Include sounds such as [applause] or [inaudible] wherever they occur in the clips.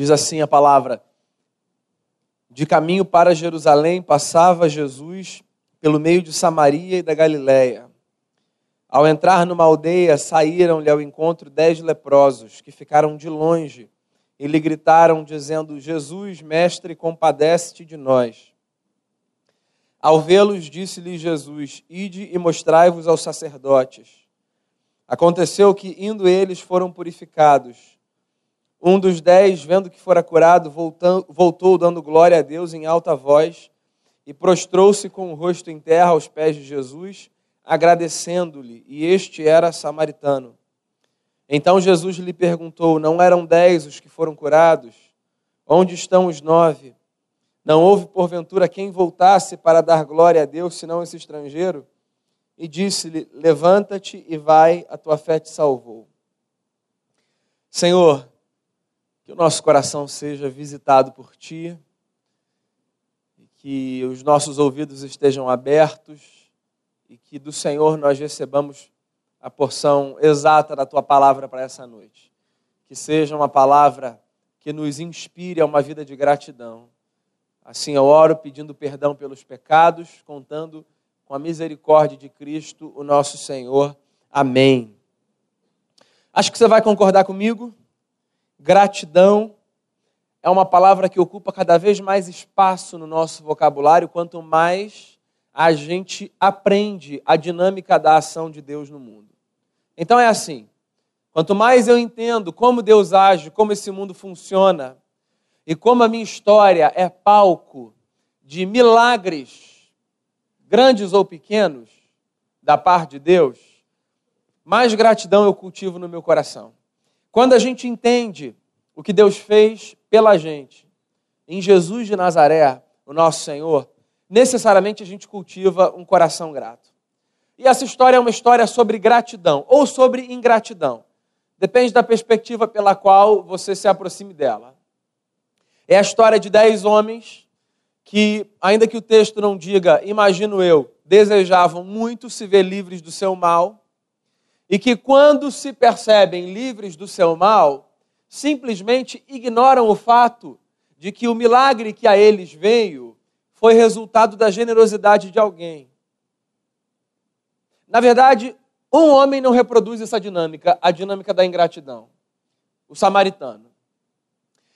Diz assim a palavra: De caminho para Jerusalém passava Jesus pelo meio de Samaria e da Galiléia. Ao entrar numa aldeia, saíram-lhe ao encontro dez leprosos, que ficaram de longe e lhe gritaram, dizendo: Jesus, mestre, compadece-te de nós. Ao vê-los, disse-lhe Jesus: Ide e mostrai-vos aos sacerdotes. Aconteceu que, indo eles, foram purificados. Um dos dez, vendo que fora curado, voltou dando glória a Deus em alta voz e prostrou-se com o rosto em terra aos pés de Jesus, agradecendo-lhe, e este era samaritano. Então Jesus lhe perguntou: Não eram dez os que foram curados? Onde estão os nove? Não houve, porventura, quem voltasse para dar glória a Deus, senão esse estrangeiro? E disse-lhe: Levanta-te e vai, a tua fé te salvou. Senhor, que o nosso coração seja visitado por Ti, e que os nossos ouvidos estejam abertos e que do Senhor nós recebamos a porção exata da Tua palavra para essa noite. Que seja uma palavra que nos inspire a uma vida de gratidão. Assim eu oro pedindo perdão pelos pecados, contando com a misericórdia de Cristo, o nosso Senhor. Amém. Acho que você vai concordar comigo Gratidão é uma palavra que ocupa cada vez mais espaço no nosso vocabulário, quanto mais a gente aprende a dinâmica da ação de Deus no mundo. Então é assim: quanto mais eu entendo como Deus age, como esse mundo funciona, e como a minha história é palco de milagres, grandes ou pequenos, da parte de Deus, mais gratidão eu cultivo no meu coração. Quando a gente entende o que Deus fez pela gente em Jesus de Nazaré, o nosso Senhor, necessariamente a gente cultiva um coração grato. E essa história é uma história sobre gratidão ou sobre ingratidão. Depende da perspectiva pela qual você se aproxime dela. É a história de dez homens que, ainda que o texto não diga, imagino eu, desejavam muito se ver livres do seu mal, e que, quando se percebem livres do seu mal, simplesmente ignoram o fato de que o milagre que a eles veio foi resultado da generosidade de alguém. Na verdade, um homem não reproduz essa dinâmica, a dinâmica da ingratidão. O samaritano.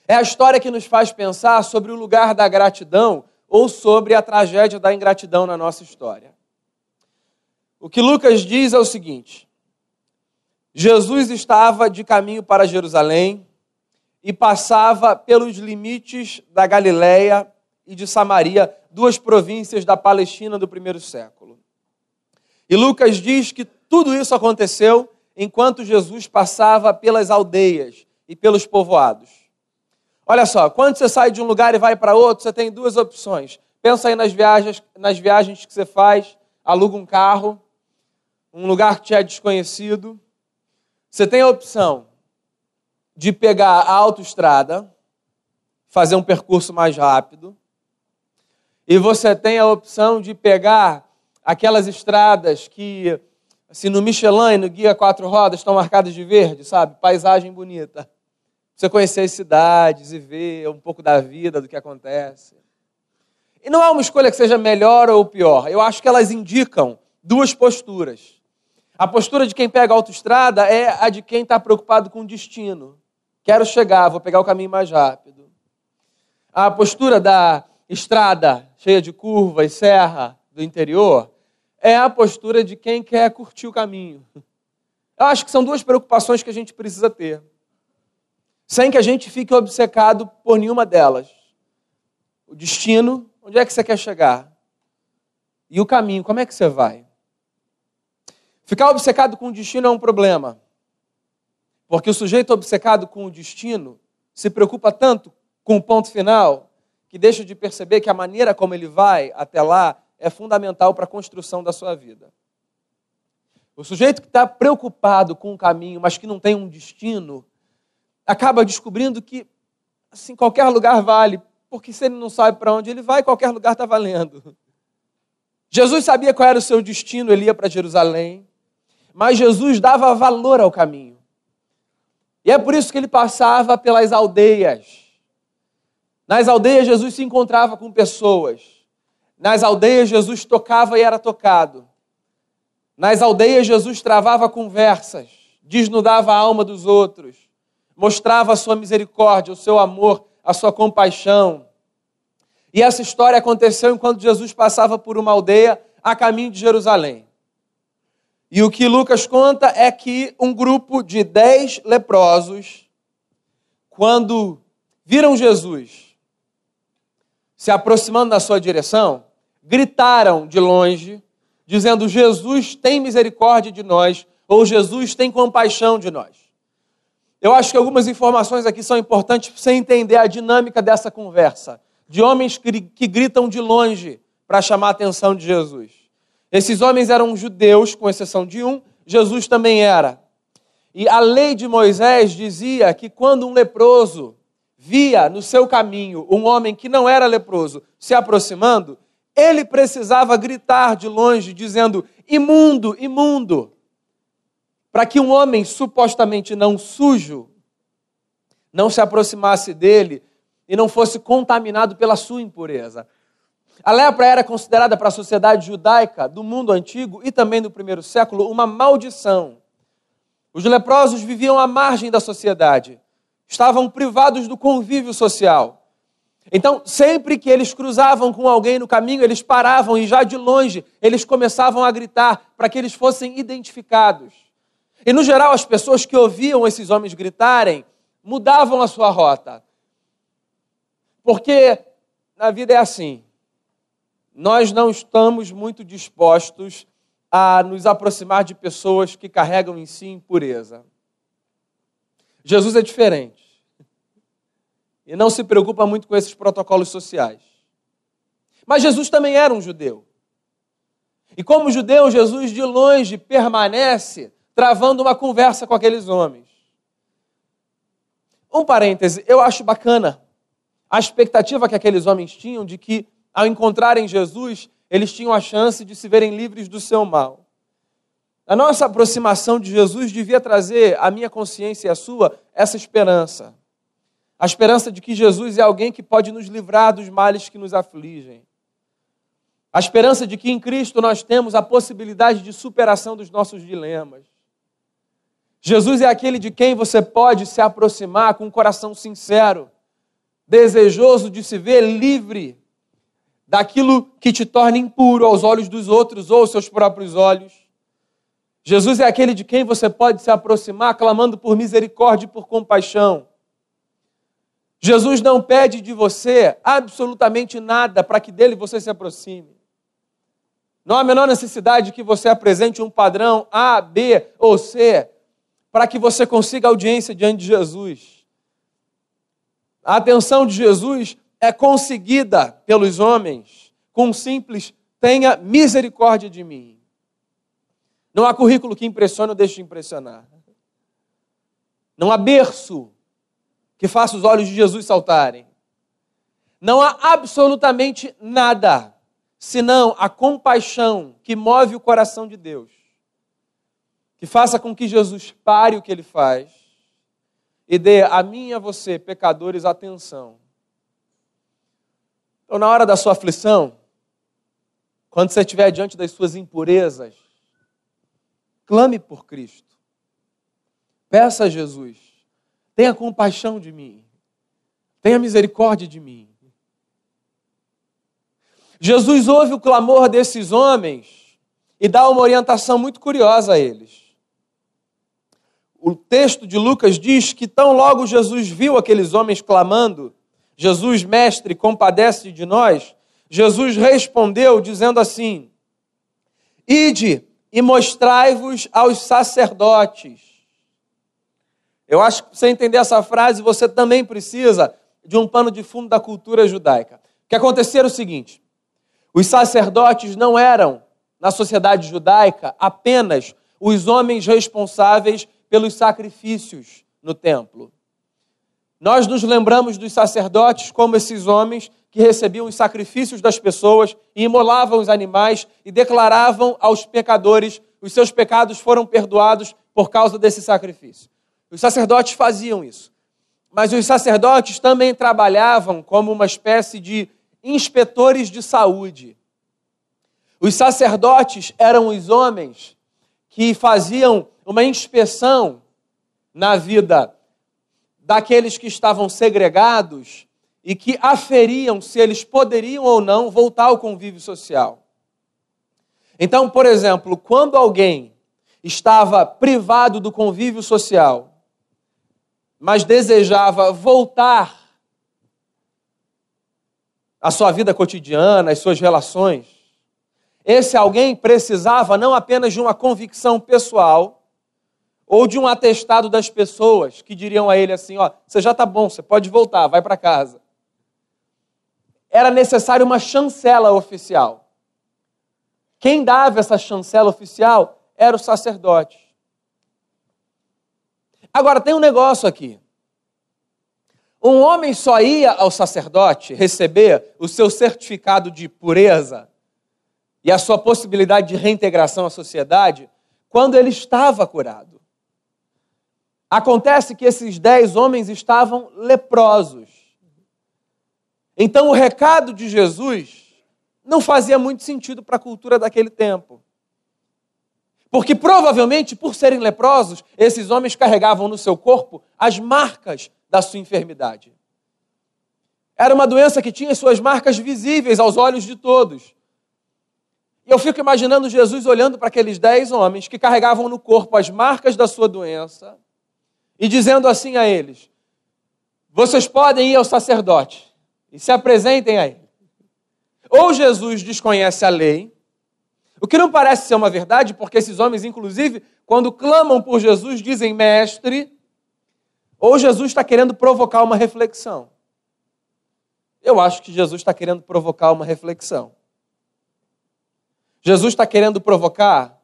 É a história que nos faz pensar sobre o lugar da gratidão ou sobre a tragédia da ingratidão na nossa história. O que Lucas diz é o seguinte: Jesus estava de caminho para Jerusalém e passava pelos limites da Galiléia e de Samaria, duas províncias da Palestina do primeiro século. E Lucas diz que tudo isso aconteceu enquanto Jesus passava pelas aldeias e pelos povoados. Olha só, quando você sai de um lugar e vai para outro, você tem duas opções. Pensa aí nas viagens, nas viagens que você faz, aluga um carro, um lugar que te é desconhecido, você tem a opção de pegar a autoestrada, fazer um percurso mais rápido, e você tem a opção de pegar aquelas estradas que, assim, no Michelin, no Guia Quatro Rodas, estão marcadas de verde, sabe? Paisagem bonita. Você conhecer as cidades e ver um pouco da vida, do que acontece. E não é uma escolha que seja melhor ou pior. Eu acho que elas indicam duas posturas. A postura de quem pega a autoestrada é a de quem está preocupado com o destino. Quero chegar, vou pegar o caminho mais rápido. A postura da estrada cheia de curva e serra do interior é a postura de quem quer curtir o caminho. Eu acho que são duas preocupações que a gente precisa ter, sem que a gente fique obcecado por nenhuma delas. O destino, onde é que você quer chegar? E o caminho, como é que você vai? Ficar obcecado com o destino é um problema. Porque o sujeito obcecado com o destino se preocupa tanto com o ponto final que deixa de perceber que a maneira como ele vai até lá é fundamental para a construção da sua vida. O sujeito que está preocupado com o caminho, mas que não tem um destino, acaba descobrindo que assim qualquer lugar vale, porque se ele não sabe para onde ele vai, qualquer lugar está valendo. Jesus sabia qual era o seu destino, ele ia para Jerusalém mas Jesus dava valor ao caminho. E é por isso que ele passava pelas aldeias. Nas aldeias, Jesus se encontrava com pessoas. Nas aldeias, Jesus tocava e era tocado. Nas aldeias, Jesus travava conversas, desnudava a alma dos outros, mostrava a sua misericórdia, o seu amor, a sua compaixão. E essa história aconteceu enquanto Jesus passava por uma aldeia a caminho de Jerusalém. E o que Lucas conta é que um grupo de dez leprosos, quando viram Jesus se aproximando na sua direção, gritaram de longe, dizendo: Jesus tem misericórdia de nós, ou Jesus tem compaixão de nós. Eu acho que algumas informações aqui são importantes para você entender a dinâmica dessa conversa, de homens que, gritam de longe para chamar a atenção de Jesus. Esses homens eram judeus, com exceção de um, Jesus também era. E a lei de Moisés dizia que quando um leproso via no seu caminho um homem que não era leproso se aproximando, ele precisava gritar de longe, dizendo: imundo, imundo, para que um homem supostamente não sujo não se aproximasse dele e não fosse contaminado pela sua impureza. A lepra era considerada para a sociedade judaica do mundo antigo e também do primeiro século uma maldição. Os leprosos viviam à margem da sociedade estavam privados do convívio social. Então, sempre que eles cruzavam com alguém no caminho, eles paravam e já de longe eles começavam a gritar para que eles fossem identificados. E no geral, as pessoas que ouviam esses homens gritarem mudavam a sua rota. Porque na vida é assim. Nós não estamos muito dispostos a nos aproximar de pessoas que carregam em si impureza. Jesus é diferente. E não se preocupa muito com esses protocolos sociais. Mas Jesus também era um judeu. E como judeu, Jesus de longe permanece travando uma conversa com aqueles homens. Um parêntese, eu acho bacana a expectativa que aqueles homens tinham de que, ao encontrarem Jesus, eles tinham a chance de se verem livres do seu mal. A nossa aproximação de Jesus devia trazer à minha consciência e à sua essa esperança. A esperança de que Jesus é alguém que pode nos livrar dos males que nos afligem. A esperança de que em Cristo nós temos a possibilidade de superação dos nossos dilemas. Jesus é aquele de quem você pode se aproximar com um coração sincero, desejoso de se ver livre daquilo que te torna impuro aos olhos dos outros ou aos seus próprios olhos. Jesus é aquele de quem você pode se aproximar clamando por misericórdia e por compaixão. Jesus não pede de você absolutamente nada para que dele você se aproxime. Não há a menor necessidade que você apresente um padrão A, B ou C para que você consiga audiência diante de Jesus. A atenção de Jesus é conseguida pelos homens com um simples tenha misericórdia de mim. Não há currículo que impressione ou deixe de impressionar. Não há berço que faça os olhos de Jesus saltarem. Não há absolutamente nada senão a compaixão que move o coração de Deus, que faça com que Jesus pare o que ele faz e dê a mim e a você, pecadores, atenção. Na hora da sua aflição, quando você estiver diante das suas impurezas, Clame por Cristo. Peça a Jesus: tenha compaixão de mim. Tenha misericórdia de mim. Jesus ouve o clamor desses homens e dá uma orientação muito curiosa a eles. O texto de Lucas diz que tão logo Jesus viu aqueles homens clamando, Jesus, mestre, compadece de nós, Jesus respondeu dizendo assim: Ide e mostrai-vos aos sacerdotes. Eu acho que para você entender essa frase, você também precisa de um pano de fundo da cultura judaica. O que acontecia era o seguinte: os sacerdotes não eram, na sociedade judaica, apenas os homens responsáveis pelos sacrifícios no templo. Nós nos lembramos dos sacerdotes como esses homens que recebiam os sacrifícios das pessoas e imolavam os animais e declaravam aos pecadores os seus pecados foram perdoados por causa desse sacrifício. Os sacerdotes faziam isso. Mas os sacerdotes também trabalhavam como uma espécie de inspetores de saúde. Os sacerdotes eram os homens que faziam uma inspeção na vida daqueles que estavam segregados e que aferiam se eles poderiam ou não voltar ao convívio social. Então, por exemplo, quando alguém estava privado do convívio social, mas desejava voltar à sua vida cotidiana, às suas relações, esse alguém precisava não apenas de uma convicção pessoal ou de um atestado das pessoas que diriam a ele assim: ó, você já está bom, você pode voltar, vai para casa. Era necessário uma chancela oficial. Quem dava essa chancela oficial era o sacerdote. Agora, tem um negócio aqui. Um homem só ia ao sacerdote receber o seu certificado de pureza e a sua possibilidade de reintegração à sociedade quando ele estava curado. Acontece que esses dez homens estavam leprosos. Então, o recado de Jesus não fazia muito sentido para a cultura daquele tempo. Porque provavelmente, por serem leprosos, esses homens carregavam no seu corpo as marcas da sua enfermidade. Era uma doença que tinha suas marcas visíveis aos olhos de todos. E eu fico imaginando Jesus olhando para aqueles dez homens que carregavam no corpo as marcas da sua doença e dizendo assim a eles: Vocês podem ir ao sacerdote e se apresentem a ele. Ou Jesus desconhece a lei, o que não parece ser uma verdade, porque esses homens, inclusive, quando clamam por Jesus, dizem mestre, ou Jesus está querendo provocar uma reflexão. Eu acho que Jesus está querendo provocar uma reflexão. Jesus está querendo provocar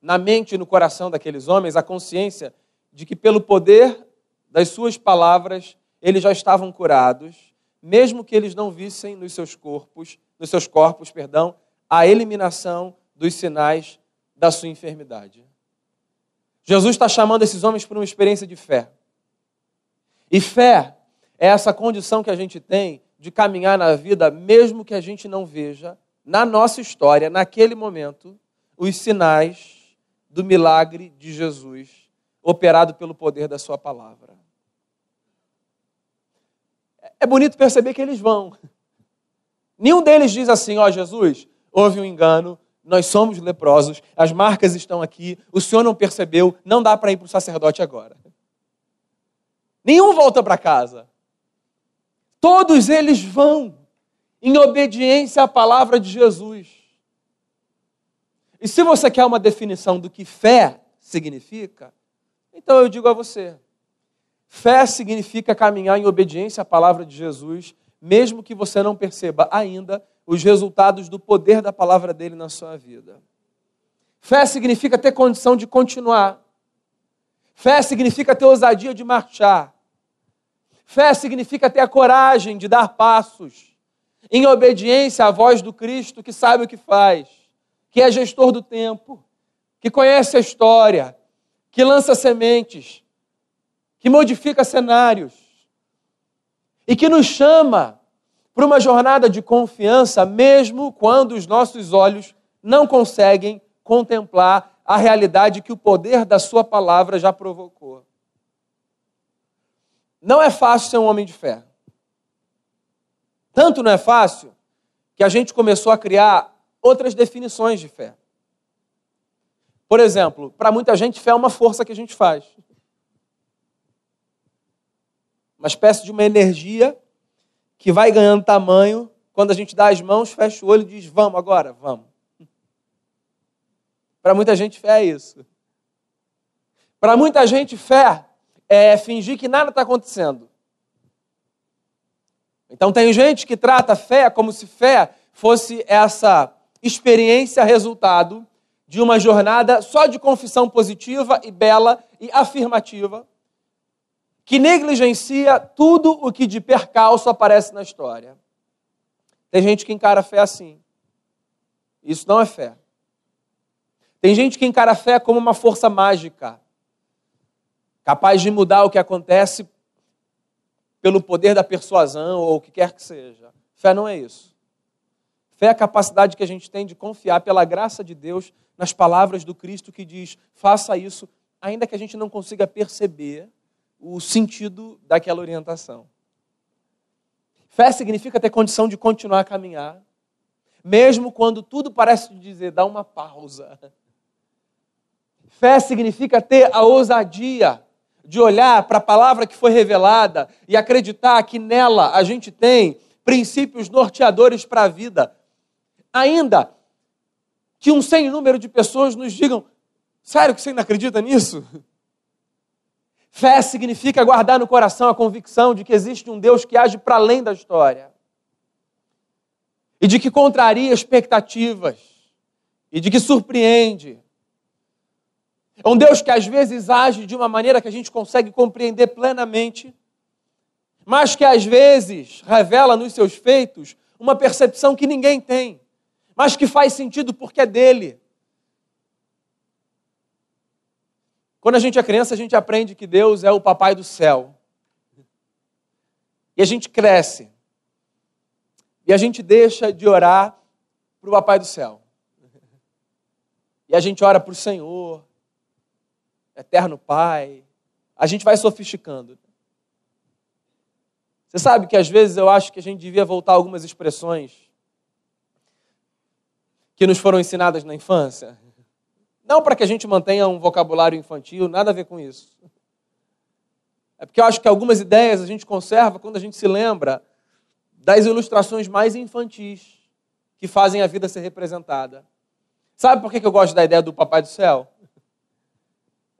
na mente e no coração daqueles homens a consciência de que, pelo poder das suas palavras, eles já estavam curados, mesmo que eles não vissem nos seus corpos, nos seus corpos, perdão, a eliminação dos sinais da sua enfermidade. Jesus está chamando esses homens para uma experiência de fé. E fé é essa condição que a gente tem de caminhar na vida, mesmo que a gente não veja, na nossa história, naquele momento, os sinais do milagre de Jesus, operado pelo poder da Sua palavra. É bonito perceber que eles vão. Nenhum deles diz assim: Ó oh, Jesus, houve um engano, nós somos leprosos, as marcas estão aqui, o senhor não percebeu, não dá para ir para o sacerdote agora. Nenhum volta para casa. Todos eles vão em obediência à palavra de Jesus. E se você quer uma definição do que fé significa, então eu digo a você: fé significa caminhar em obediência à palavra de Jesus, mesmo que você não perceba ainda os resultados do poder da palavra dele na sua vida. Fé significa ter condição de continuar. Fé significa ter ousadia de marchar. Fé significa ter a coragem de dar passos em obediência à voz do Cristo que sabe o que faz, que é gestor do tempo, que conhece a história, que lança sementes, que modifica cenários e que nos chama para uma jornada de confiança, mesmo quando os nossos olhos não conseguem contemplar a realidade que o poder da Sua palavra já provocou. Não é fácil ser um homem de fé. Tanto não é fácil que a gente começou a criar outras definições de fé. Por exemplo, para muita gente, fé é uma força que a gente faz. Uma espécie de uma energia que vai ganhando tamanho. Quando a gente dá as mãos, fecha o olho e diz: Vamos agora, vamos. Para muita gente, fé é isso. Para muita gente, fé é fingir que nada está acontecendo. Então, tem gente que trata fé como se fé fosse essa experiência resultado de uma jornada só de confissão positiva e bela e afirmativa que negligencia tudo o que de percalço aparece na história. Tem gente que encara a fé assim. Isso não é fé. Tem gente que encara a fé como uma força mágica, capaz de mudar o que acontece pelo poder da persuasão ou o que quer que seja. Fé não é isso. Fé é a capacidade que a gente tem de confiar pela graça de Deus nas palavras do Cristo que diz: faça isso, ainda que a gente não consiga perceber o sentido daquela orientação. Fé significa ter condição de continuar a caminhar, mesmo quando tudo parece dizer, dá uma pausa. Fé significa ter a ousadia de olhar para a palavra que foi revelada e acreditar que nela a gente tem princípios norteadores para a vida. Ainda que um sem número de pessoas nos digam: sério que você ainda acredita nisso? [laughs] Fé significa guardar no coração a convicção de que existe um Deus que age para além da história e de que contraria expectativas e de que surpreende é um Deus que às vezes age de uma maneira que a gente consegue compreender plenamente, mas que às vezes revela nos seus feitos uma percepção que ninguém tem, mas que faz sentido porque é dele. Quando a gente é criança, a gente aprende que Deus é o papai do céu. E a gente cresce. E a gente deixa de orar para o papai do céu. E a gente ora para o Senhor, eterno Pai. A gente vai sofisticando. Você sabe que às vezes eu acho que a gente devia voltar algumas expressões que nos foram ensinadas na infância. Não para que a gente mantenha um vocabulário infantil, nada a ver com isso. É porque eu acho que algumas ideias a gente conserva quando a gente se lembra das ilustrações mais infantis que fazem a vida ser representada. Sabe por que eu gosto da ideia do Papai do Céu?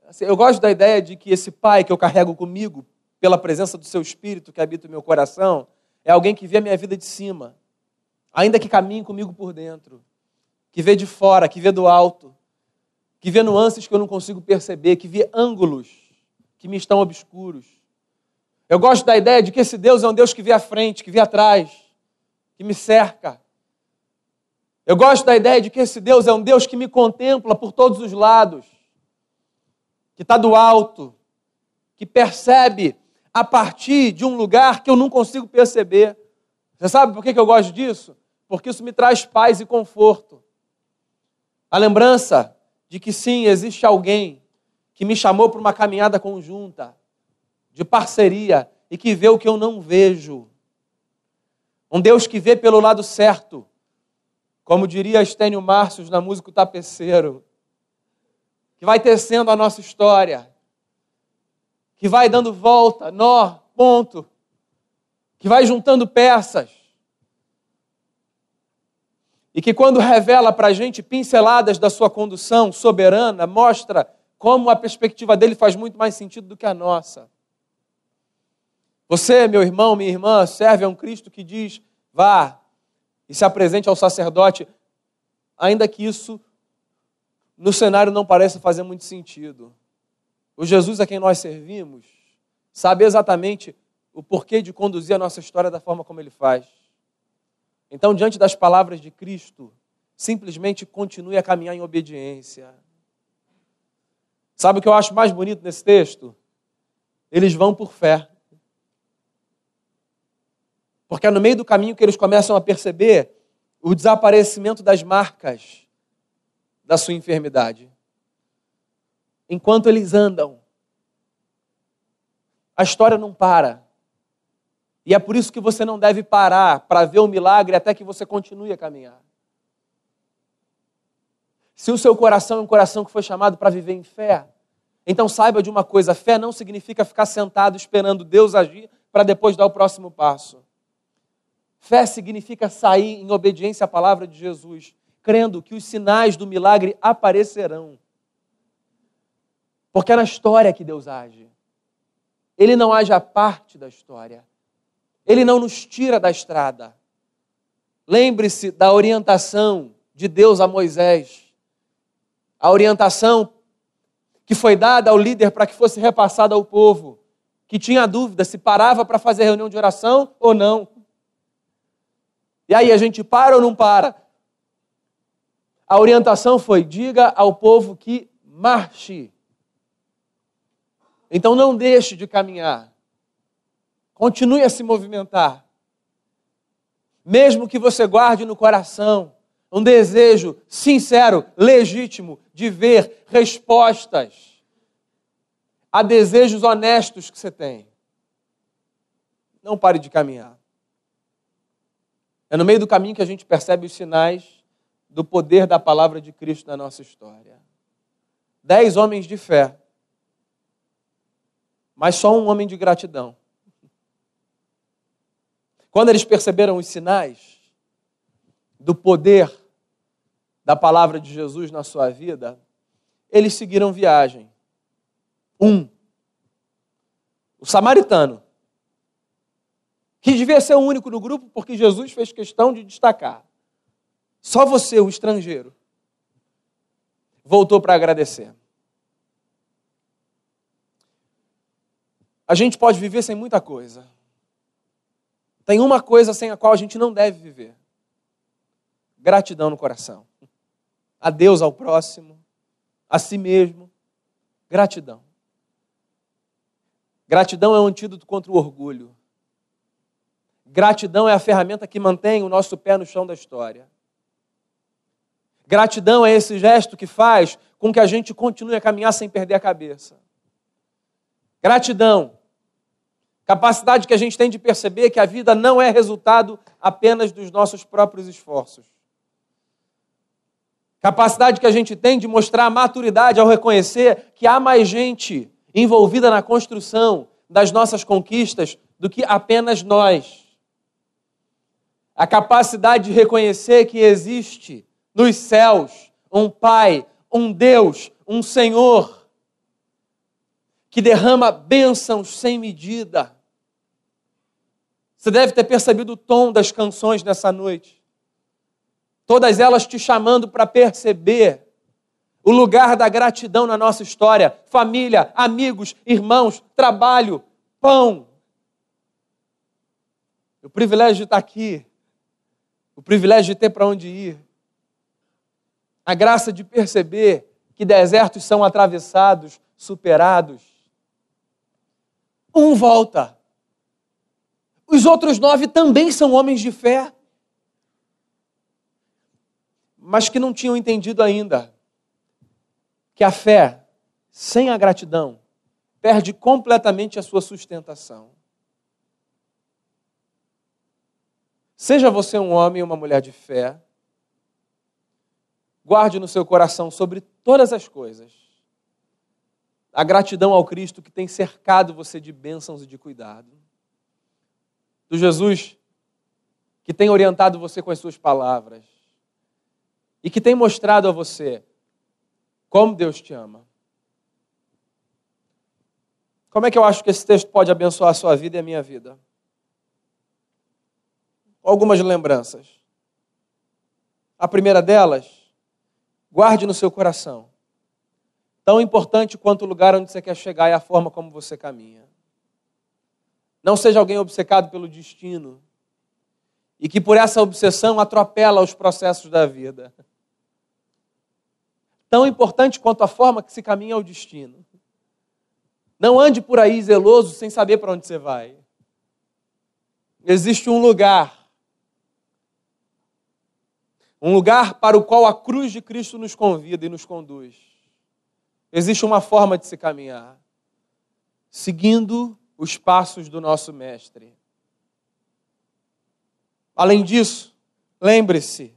Assim, eu gosto da ideia de que esse pai que eu carrego comigo, pela presença do seu espírito que habita o meu coração, é alguém que vê a minha vida de cima, ainda que caminhe comigo por dentro, que vê de fora, que vê do alto, que vê nuances que eu não consigo perceber, que vê ângulos que me estão obscuros. Eu gosto da ideia de que esse Deus é um Deus que vê à frente, que vê atrás, que me cerca. Eu gosto da ideia de que esse Deus é um Deus que me contempla por todos os lados que está do alto, que percebe a partir de um lugar que eu não consigo perceber. Você sabe por que eu gosto disso? Porque isso me traz paz e conforto. A lembrança de que sim, existe alguém que me chamou para uma caminhada conjunta, de parceria, e que vê o que eu não vejo. Um Deus que vê pelo lado certo, como diria Estênio Márcios na música O Tapeceiro que vai tecendo a nossa história, que vai dando volta, nó, ponto, que vai juntando peças. E que quando revela para a gente pinceladas da sua condução soberana, mostra como a perspectiva dele faz muito mais sentido do que a nossa. Você, meu irmão, minha irmã, serve a um Cristo que diz: vá e se apresente ao sacerdote, ainda que isso no cenário não parece fazer muito sentido. O Jesus a quem nós servimos sabe exatamente o porquê de conduzir a nossa história da forma como ele faz. Então, diante das palavras de Cristo, simplesmente continue a caminhar em obediência. Sabe o que eu acho mais bonito nesse texto? Eles vão por fé. Porque é no meio do caminho que eles começam a perceber o desaparecimento das marcas da sua enfermidade. Enquanto eles andam, a história não para. E é por isso que você não deve parar para ver o milagre até que você continue a caminhar. Se o seu coração é um coração que foi chamado para viver em fé, então saiba de uma coisa: fé não significa ficar sentado esperando Deus agir para depois dar o próximo passo. Fé significa sair em obediência à palavra de Jesus crendo que os sinais do milagre aparecerão. Porque é na história que Deus age. Ele não age à parte da história. Ele não nos tira da estrada. Lembre-se da orientação de Deus a Moisés. A orientação que foi dada ao líder para que fosse repassada ao povo, que tinha dúvida se parava para fazer reunião de oração ou não. E aí a gente para ou não para? a orientação foi: diga ao povo que marche. Então não deixe de caminhar. Continue a se movimentar. Mesmo que você guarde no coração um desejo sincero, legítimo de ver respostas a desejos honestos que você tem. Não pare de caminhar. É no meio do caminho que a gente percebe os sinais do poder da palavra de Cristo na nossa história. Dez homens de fé, mas só um homem de gratidão. Quando eles perceberam os sinais do poder da palavra de Jesus na sua vida, eles seguiram viagem. Um, o samaritano, que devia ser o único no grupo, porque Jesus fez questão de destacar. Só você, o estrangeiro, voltou para agradecer. A gente pode viver sem muita coisa. Tem uma coisa sem a qual a gente não deve viver: gratidão no coração. A Deus, ao próximo, a si mesmo. Gratidão. Gratidão é um antídoto contra o orgulho. Gratidão é a ferramenta que mantém o nosso pé no chão da história. Gratidão é esse gesto que faz com que a gente continue a caminhar sem perder a cabeça. Gratidão Capacidade que a gente tem de perceber que a vida não é resultado apenas dos nossos próprios esforços. Capacidade que a gente tem de mostrar maturidade ao reconhecer que há mais gente envolvida na construção das nossas conquistas do que apenas nós. A capacidade de reconhecer que existe nos céus um Pai, um Deus, um Senhor que derrama bênçãos sem medida você deve ter percebido o tom das canções nessa noite. Todas elas te chamando para perceber o lugar da gratidão na nossa história. Família, amigos, irmãos, trabalho, pão. O privilégio de estar aqui. O privilégio de ter para onde ir. A graça de perceber que desertos são atravessados, superados. Um volta os outros nove também são homens de fé, mas que não tinham entendido ainda que a fé, sem a gratidão, perde completamente a sua sustentação. Seja você um homem ou uma mulher de fé, guarde no seu coração sobre todas as coisas a gratidão ao Cristo que tem cercado você de bênçãos e de cuidado do Jesus que tem orientado você com as suas palavras e que tem mostrado a você como Deus te ama. Como é que eu acho que esse texto pode abençoar a sua vida e a minha vida? Algumas lembranças. A primeira delas, guarde no seu coração. Tão importante quanto o lugar onde você quer chegar é a forma como você caminha. Não seja alguém obcecado pelo destino e que por essa obsessão atropela os processos da vida. Tão importante quanto a forma que se caminha ao destino. Não ande por aí zeloso sem saber para onde você vai. Existe um lugar. Um lugar para o qual a cruz de Cristo nos convida e nos conduz. Existe uma forma de se caminhar. Seguindo os passos do nosso Mestre. Além disso, lembre-se,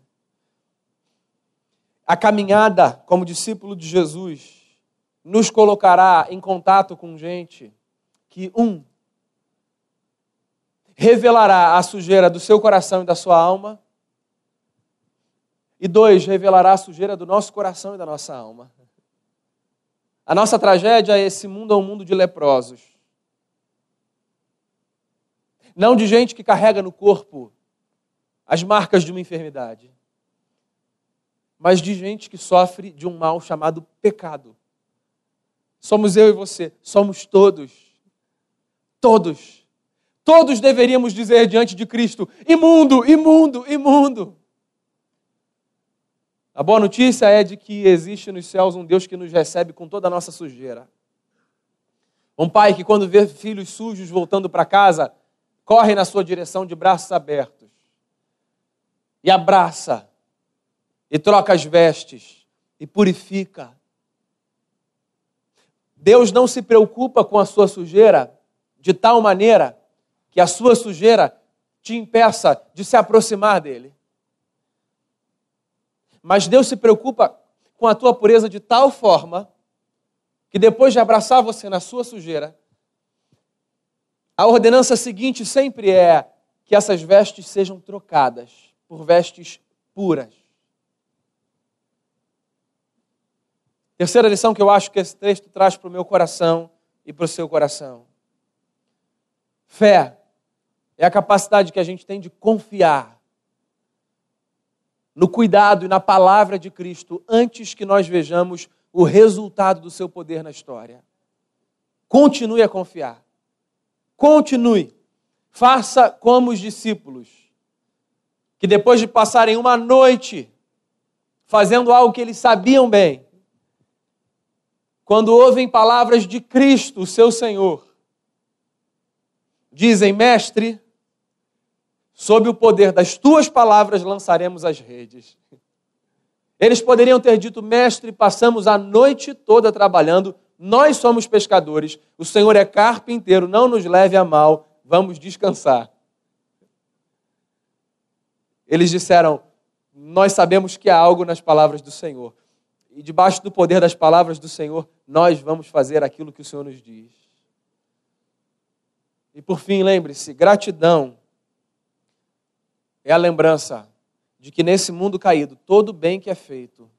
a caminhada como discípulo de Jesus nos colocará em contato com gente que, um, revelará a sujeira do seu coração e da sua alma, e dois, revelará a sujeira do nosso coração e da nossa alma. A nossa tragédia é esse mundo é um mundo de leprosos. Não de gente que carrega no corpo as marcas de uma enfermidade, mas de gente que sofre de um mal chamado pecado. Somos eu e você, somos todos. Todos. Todos deveríamos dizer diante de Cristo: imundo, imundo, imundo. A boa notícia é de que existe nos céus um Deus que nos recebe com toda a nossa sujeira. Um pai que, quando vê filhos sujos voltando para casa, corre na sua direção de braços abertos e abraça, e troca as vestes, e purifica. Deus não se preocupa com a sua sujeira de tal maneira que a sua sujeira te impeça de se aproximar dele. Mas Deus se preocupa com a tua pureza de tal forma que depois de abraçar você na sua sujeira, a ordenança seguinte sempre é que essas vestes sejam trocadas por vestes puras. Terceira lição que eu acho que esse texto traz para o meu coração e para o seu coração. Fé é a capacidade que a gente tem de confiar no cuidado e na palavra de Cristo antes que nós vejamos o resultado do seu poder na história. Continue a confiar. Continue. Faça como os discípulos, que depois de passarem uma noite fazendo algo que eles sabiam bem, quando ouvem palavras de Cristo, seu Senhor, dizem: Mestre, sob o poder das tuas palavras lançaremos as redes. Eles poderiam ter dito: Mestre, passamos a noite toda trabalhando, nós somos pescadores, o Senhor é carpinteiro, não nos leve a mal, vamos descansar. Eles disseram: Nós sabemos que há algo nas palavras do Senhor e debaixo do poder das palavras do Senhor, nós vamos fazer aquilo que o Senhor nos diz. E por fim, lembre-se: gratidão é a lembrança de que nesse mundo caído, todo bem que é feito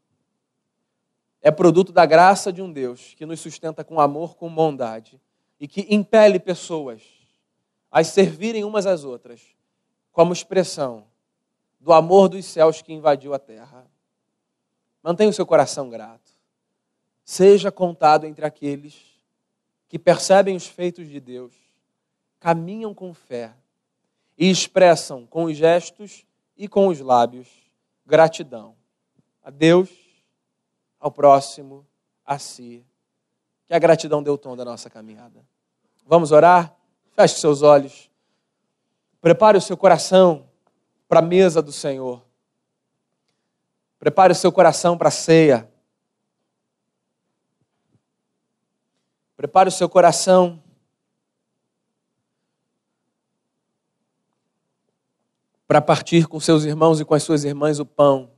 é produto da graça de um Deus que nos sustenta com amor, com bondade e que impele pessoas a servirem umas às outras como expressão do amor dos céus que invadiu a terra. Mantenha o seu coração grato. Seja contado entre aqueles que percebem os feitos de Deus, caminham com fé e expressam com os gestos e com os lábios gratidão a Deus, ao próximo, a si. Que a gratidão dê o tom da nossa caminhada. Vamos orar? Feche seus olhos. Prepare o seu coração para a mesa do Senhor. Prepare o seu coração para a ceia. Prepare o seu coração para partir com seus irmãos e com as suas irmãs o pão.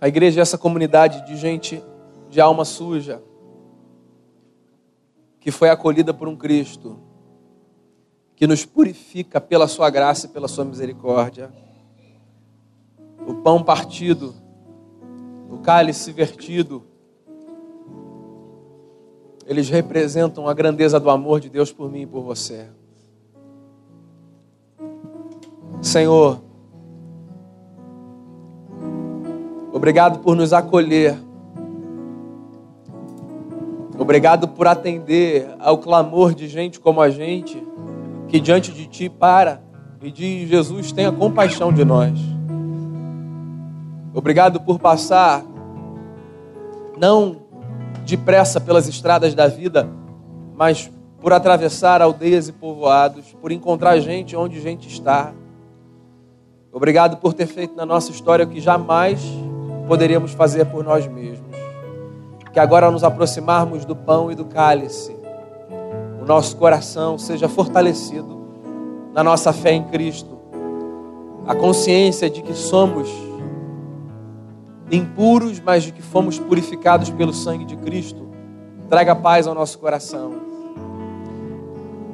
A igreja é essa comunidade de gente de alma suja, que foi acolhida por um Cristo, que nos purifica pela Sua graça e pela Sua misericórdia. O pão partido, o cálice vertido, eles representam a grandeza do amor de Deus por mim e por você. Senhor, Obrigado por nos acolher. Obrigado por atender ao clamor de gente como a gente, que diante de Ti para e diz: Jesus, tenha compaixão de nós. Obrigado por passar, não depressa pelas estradas da vida, mas por atravessar aldeias e povoados, por encontrar gente onde gente está. Obrigado por ter feito na nossa história o que jamais poderíamos fazer por nós mesmos. Que agora, nos aproximarmos do pão e do cálice, o nosso coração seja fortalecido na nossa fé em Cristo, a consciência de que somos impuros, mas de que fomos purificados pelo sangue de Cristo, traga paz ao nosso coração.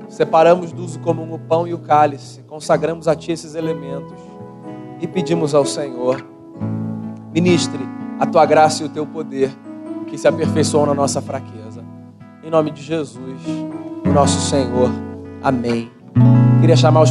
Separamos do uso comum o pão e o cálice, consagramos a Ti esses elementos e pedimos ao Senhor Ministre a tua graça e o teu poder que se aperfeiçoam na nossa fraqueza. Em nome de Jesus, nosso Senhor. Amém. Queria chamar os